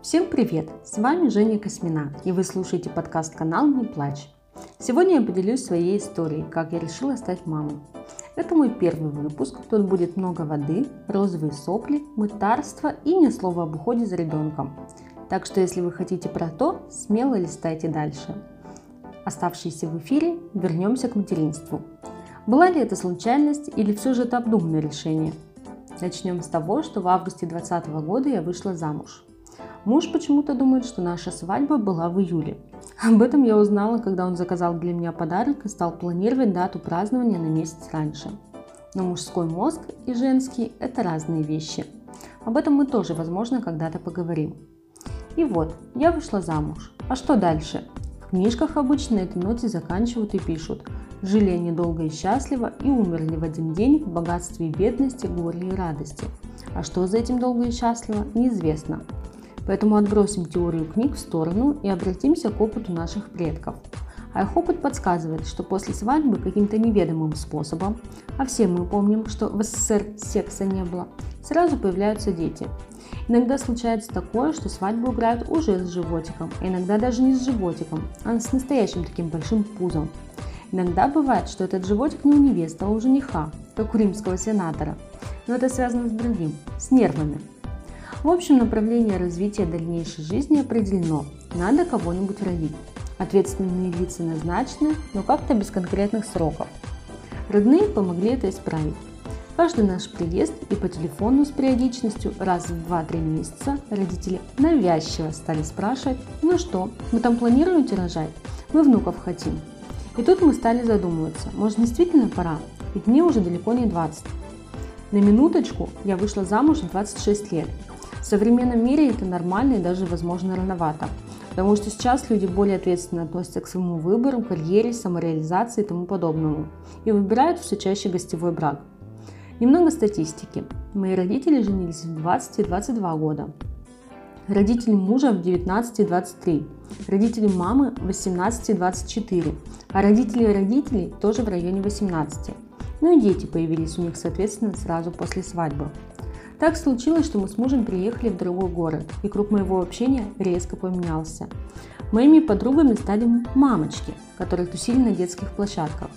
Всем привет! С вами Женя Космина, и вы слушаете подкаст-канал «Не плачь». Сегодня я поделюсь своей историей, как я решила стать мамой. Это мой первый выпуск, тут будет много воды, розовые сопли, мытарства и ни слова об уходе за ребенком. Так что если вы хотите про то, смело листайте дальше. Оставшиеся в эфире, вернемся к материнству. Была ли это случайность или все же это обдуманное решение? Начнем с того, что в августе 2020 года я вышла замуж. Муж почему-то думает, что наша свадьба была в июле. Об этом я узнала, когда он заказал для меня подарок и стал планировать дату празднования на месяц раньше. Но мужской мозг и женский – это разные вещи. Об этом мы тоже, возможно, когда-то поговорим. И вот, я вышла замуж. А что дальше? В книжках обычно этой ноте заканчивают и пишут «Жили они долго и счастливо и умерли в один день в богатстве и бедности, горе и радости». А что за этим долго и счастливо, неизвестно. Поэтому отбросим теорию книг в сторону и обратимся к опыту наших предков. А их опыт подсказывает, что после свадьбы каким-то неведомым способом, а все мы помним, что в СССР секса не было, сразу появляются дети. Иногда случается такое, что свадьбу играют уже с животиком, а иногда даже не с животиком, а с настоящим таким большим пузом. Иногда бывает, что этот животик не у невесты, а у жениха, как у римского сенатора. Но это связано с другим, с нервами. В общем, направление развития дальнейшей жизни определено. Надо кого-нибудь родить. Ответственные лица назначены, но как-то без конкретных сроков. Родные помогли это исправить. Каждый наш приезд и по телефону с периодичностью раз в 2-3 месяца родители навязчиво стали спрашивать, ну что, мы там планируете рожать? Мы внуков хотим. И тут мы стали задумываться, может действительно пора, ведь мне уже далеко не 20. На минуточку я вышла замуж в 26 лет, в современном мире это нормально и даже, возможно, рановато. Потому что сейчас люди более ответственно относятся к своему выбору, карьере, самореализации и тому подобному. И выбирают все чаще гостевой брак. Немного статистики. Мои родители женились в 20 и 22 года. Родители мужа в 19 и 23. Родители мамы в 18 и 24. А родители родителей тоже в районе 18. Ну и дети появились у них, соответственно, сразу после свадьбы. Так случилось, что мы с мужем приехали в другой город, и круг моего общения резко поменялся. Моими подругами стали мамочки, которые тусили на детских площадках.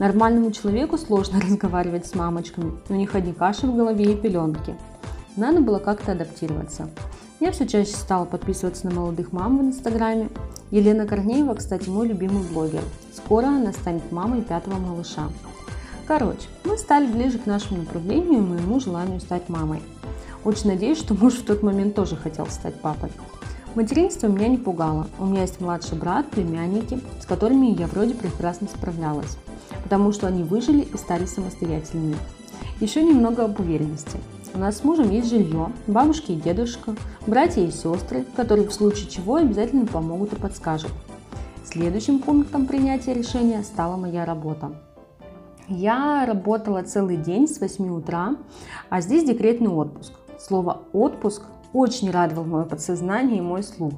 Нормальному человеку сложно разговаривать с мамочками, у них одни каши в голове и пеленки. Надо было как-то адаптироваться. Я все чаще стала подписываться на молодых мам в инстаграме. Елена Корнеева, кстати, мой любимый блогер. Скоро она станет мамой пятого малыша. Короче, стали ближе к нашему направлению и моему желанию стать мамой. Очень надеюсь, что муж в тот момент тоже хотел стать папой. Материнство меня не пугало. У меня есть младший брат, племянники, с которыми я вроде прекрасно справлялась, потому что они выжили и стали самостоятельными. Еще немного об уверенности. У нас с мужем есть жилье, бабушки и дедушка, братья и сестры, которые в случае чего обязательно помогут и подскажут. Следующим пунктом принятия решения стала моя работа. Я работала целый день с 8 утра, а здесь декретный отпуск. Слово «отпуск» очень радовал мое подсознание и мой слух.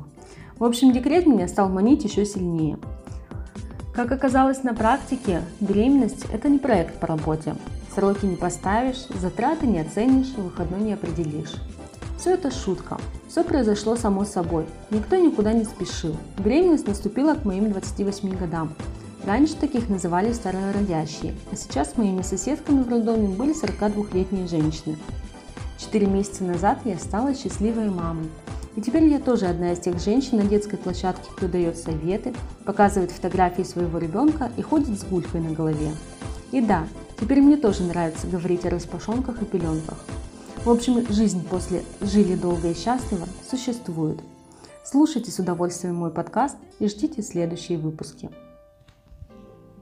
В общем, декрет меня стал манить еще сильнее. Как оказалось на практике, беременность – это не проект по работе. Сроки не поставишь, затраты не оценишь, выходной не определишь. Все это шутка. Все произошло само собой. Никто никуда не спешил. Беременность наступила к моим 28 годам. Раньше таких называли старородящие, а сейчас моими соседками в роддоме были 42-летние женщины. Четыре месяца назад я стала счастливой мамой. И теперь я тоже одна из тех женщин на детской площадке, кто дает советы, показывает фотографии своего ребенка и ходит с гулькой на голове. И да, теперь мне тоже нравится говорить о распашонках и пеленках. В общем, жизнь после «Жили долго и счастливо» существует. Слушайте с удовольствием мой подкаст и ждите следующие выпуски.